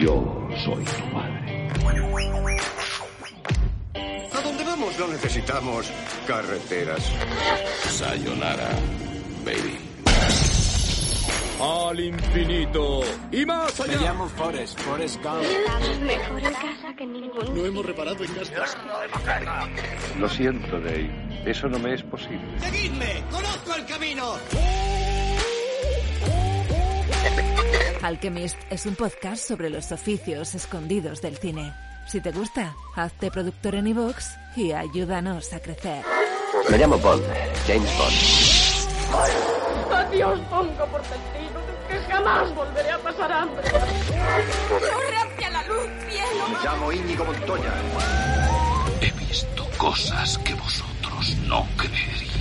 Yo soy tu madre. A dónde vamos no necesitamos carreteras. Sayonara. Al infinito y más allá. Me llamo Forrest, Forrest Gump. Mejor en casa que en ningún No hemos reparado en casa. Lo siento, Dave. Eso no me es posible. ¡Seguidme! ¡Conozco el camino! Alchemist es un podcast sobre los oficios escondidos del cine. Si te gusta, hazte productor en iVoox y ayúdanos a crecer. Me llamo Bond, James Bond. Adiós, pongo por destino que jamás volveré a pasar hambre. ¡Corre hacia la luz, cielo! Me llamo Íñigo Montoya. He visto cosas que vosotros no creeríais.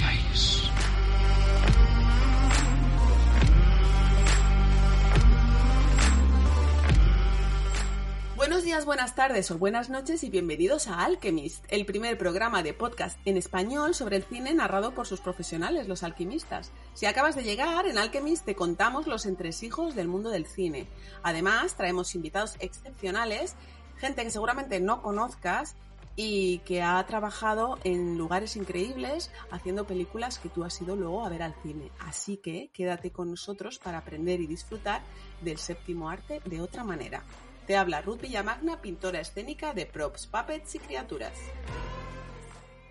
Buenas tardes o buenas noches y bienvenidos a Alchemist, el primer programa de podcast en español sobre el cine narrado por sus profesionales, los alquimistas. Si acabas de llegar, en Alchemist te contamos los entresijos del mundo del cine. Además, traemos invitados excepcionales, gente que seguramente no conozcas y que ha trabajado en lugares increíbles haciendo películas que tú has ido luego a ver al cine. Así que quédate con nosotros para aprender y disfrutar del séptimo arte de otra manera. Te habla Ruth Villamagna, pintora escénica de props, puppets y criaturas.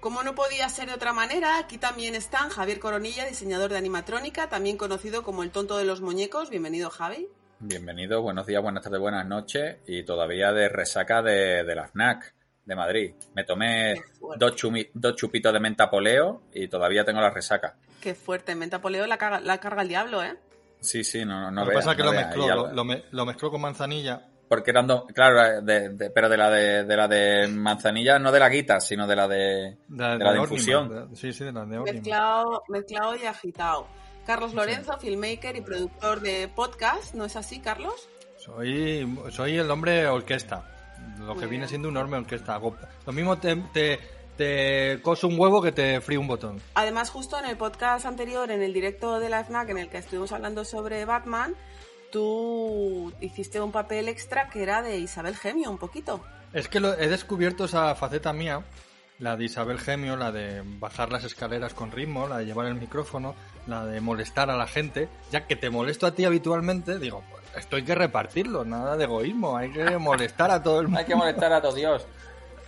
Como no podía ser de otra manera, aquí también están Javier Coronilla, diseñador de animatrónica, también conocido como el tonto de los muñecos. Bienvenido, Javi. Bienvenido, buenos días, buenas tardes, buenas noches y todavía de resaca de, de la FNAC de Madrid. Me tomé dos, chumi- dos chupitos de mentapoleo y todavía tengo la resaca. Qué fuerte, mentapoleo la, caga- la carga el diablo, ¿eh? Sí, sí, no, no, no Lo que pasa es que no lo veas. mezcló, lo, lo me- lo mezcló con manzanilla. Porque eran dos, claro, de- de- pero de la de, de la de manzanilla, no de la guita, sino de la de, De, de la de Orniman, infusión. de- sí, sí, de la de. Mezclado, mezclado y agitado. Carlos Lorenzo, filmmaker y productor de podcast, ¿no es así, Carlos? Soy, soy el hombre orquesta. Lo Muy que viene bien. siendo un enorme orquesta. Lo mismo te, te, te coso un huevo que te frío un botón. Además, justo en el podcast anterior, en el directo de la FNAC, en el que estuvimos hablando sobre Batman, tú hiciste un papel extra que era de Isabel Gemio, un poquito. Es que lo- he descubierto esa faceta mía, la de Isabel Gemio, la de bajar las escaleras con ritmo, la de llevar el micrófono, la de molestar a la gente. Ya que te molesto a ti habitualmente, digo, pues esto hay que repartirlo, nada de egoísmo, hay que molestar a todo el mundo. Hay que molestar a todos Dios.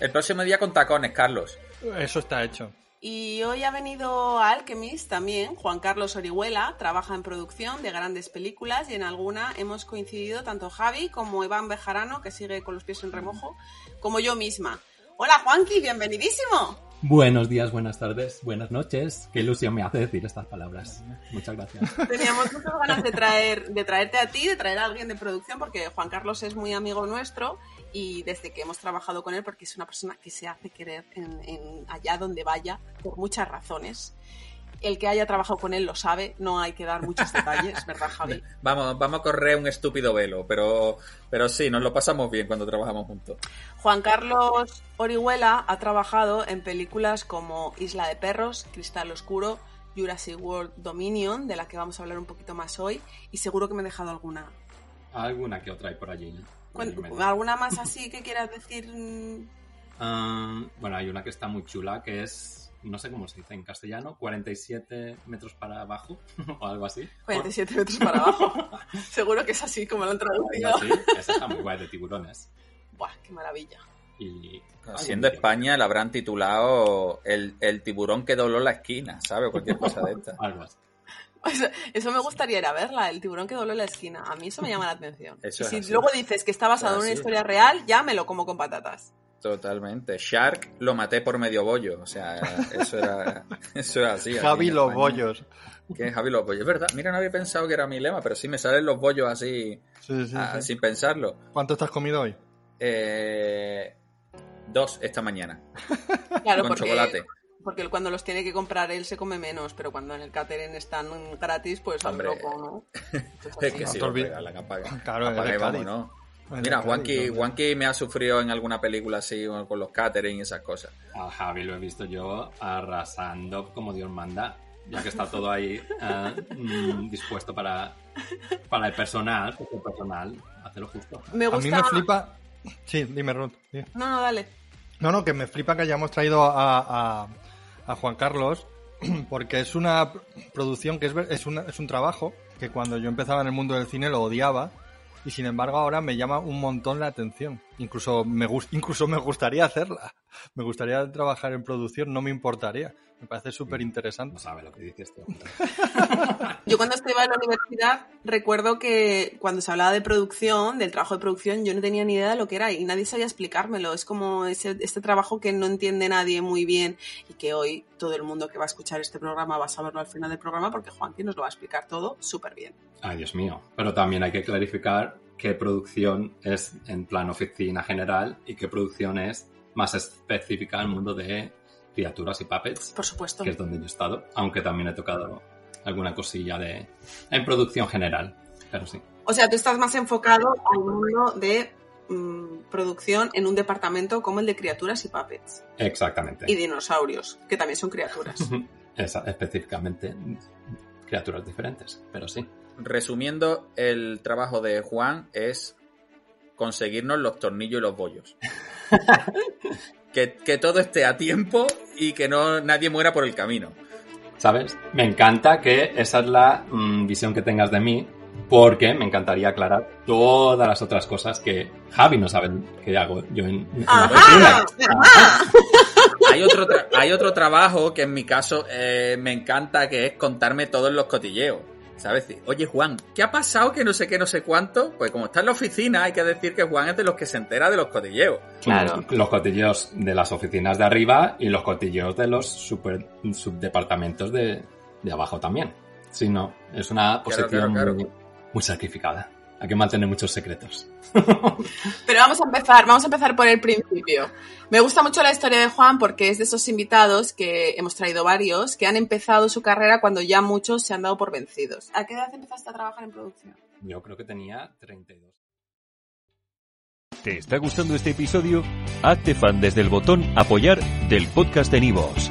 El próximo día con tacones, Carlos. Eso está hecho. Y hoy ha venido a Alchemist también Juan Carlos Orihuela, trabaja en producción de grandes películas y en alguna hemos coincidido tanto Javi como Iván Bejarano, que sigue con los pies en remojo, como yo misma. Hola Juanqui, bienvenidísimo. Buenos días, buenas tardes, buenas noches. Qué ilusión me hace decir estas palabras. Muchas gracias. Teníamos muchas ganas de traer, de traerte a ti, de traer a alguien de producción, porque Juan Carlos es muy amigo nuestro y desde que hemos trabajado con él, porque es una persona que se hace querer allá donde vaya, por muchas razones. El que haya trabajado con él lo sabe, no hay que dar muchos detalles, ¿verdad, Javi? Vamos, vamos a correr un estúpido velo, pero, pero sí, nos lo pasamos bien cuando trabajamos juntos. Juan Carlos Orihuela ha trabajado en películas como Isla de Perros, Cristal Oscuro, Jurassic World Dominion, de la que vamos a hablar un poquito más hoy, y seguro que me he dejado alguna. Alguna que otra hay por allí. ¿Alguna más así que quieras decir? Ah, bueno, hay una que está muy chula que es, no sé cómo se dice en castellano, 47 metros para abajo o algo así. 47 metros para abajo. Seguro que es así como lo han traducido. Algo así. Esa está muy guay de tiburones. Buah, qué maravilla. Y Siendo España, la habrán titulado el, el tiburón que dobló la esquina, ¿sabes? Cualquier cosa de esta. algo así. Eso, eso me gustaría ir a verla, el tiburón que dobló la esquina. A mí eso me llama la atención. Eso y si así. luego dices que está basado en una historia real, ya me lo como con patatas. Totalmente. Shark lo maté por medio bollo. O sea, eso era, eso era así. Javi los España. bollos. ¿Quién es Javi los bollos? Es verdad. Mira, no había pensado que era mi lema, pero sí me salen los bollos así, Sí, sí, ah, sí. sin pensarlo. ¿Cuánto te has comido hoy? Eh, dos esta mañana. Claro, con porque, chocolate. porque él cuando los tiene que comprar él se come menos, pero cuando en el catering están gratis, pues Hombre, loco, ¿no? Es que No si te olvides. regalan, apaga. Claro, Apague, vamos. ¿no? Mira, Juanqui. Juanqui me ha sufrido en alguna película así con los catering y esas cosas. A Javi lo he visto yo arrasando como Dios manda, ya que está todo ahí eh, mm, dispuesto para, para el personal, porque el personal hace lo justo. Me A mí me flipa... Sí, dime, Ruth. No, no, dale. No, no, que me flipa que hayamos traído a, a- a Juan Carlos porque es una pr- producción que es, ver- es, una- es un trabajo que cuando yo empezaba en el mundo del cine lo odiaba y sin embargo ahora me llama un montón la atención. Incluso me, incluso me gustaría hacerla. Me gustaría trabajar en producción, no me importaría. Me parece súper No interesante. sabe lo que dices tú. Yo cuando estaba en la universidad recuerdo que cuando se hablaba de producción, del trabajo de producción, yo no tenía ni idea de lo que era y nadie sabía explicármelo. Es como ese, este trabajo que no entiende nadie muy bien y que hoy todo el mundo que va a escuchar este programa va a saberlo al final del programa porque Juanqui nos lo va a explicar todo súper bien. Ay, Dios mío. Pero también hay que clarificar qué producción es en plan oficina general y qué producción es más específica al mundo de criaturas y puppets, Por supuesto. que es donde yo he estado, aunque también he tocado alguna cosilla de en producción general, pero sí. O sea, tú estás más enfocado al mundo de mm, producción en un departamento como el de criaturas y puppets. Exactamente. Y dinosaurios, que también son criaturas. Esa- específicamente criaturas diferentes, pero sí. Resumiendo, el trabajo de Juan es conseguirnos los tornillos y los bollos. que, que todo esté a tiempo y que no nadie muera por el camino. ¿Sabes? Me encanta que esa es la mm, visión que tengas de mí, porque me encantaría aclarar todas las otras cosas que Javi no sabe que hago yo en, en la. Hay otro, hay otro trabajo que en mi caso eh, me encanta, que es contarme todos los cotilleos. ¿Sabes? Oye, Juan, ¿qué ha pasado que no sé qué, no sé cuánto? Pues como está en la oficina, hay que decir que Juan es de los que se entera de los cotilleos. Claro. Los cotilleos de las oficinas de arriba y los cotilleos de los super, subdepartamentos de, de abajo también. Si no, es una posición claro, claro. Muy, muy sacrificada. Hay que mantener muchos secretos. Pero vamos a empezar, vamos a empezar por el principio. Me gusta mucho la historia de Juan porque es de esos invitados que hemos traído varios que han empezado su carrera cuando ya muchos se han dado por vencidos. ¿A qué edad empezaste a trabajar en producción? Yo creo que tenía 32. ¿Te está gustando este episodio? Hazte fan desde el botón Apoyar del podcast de Nivos.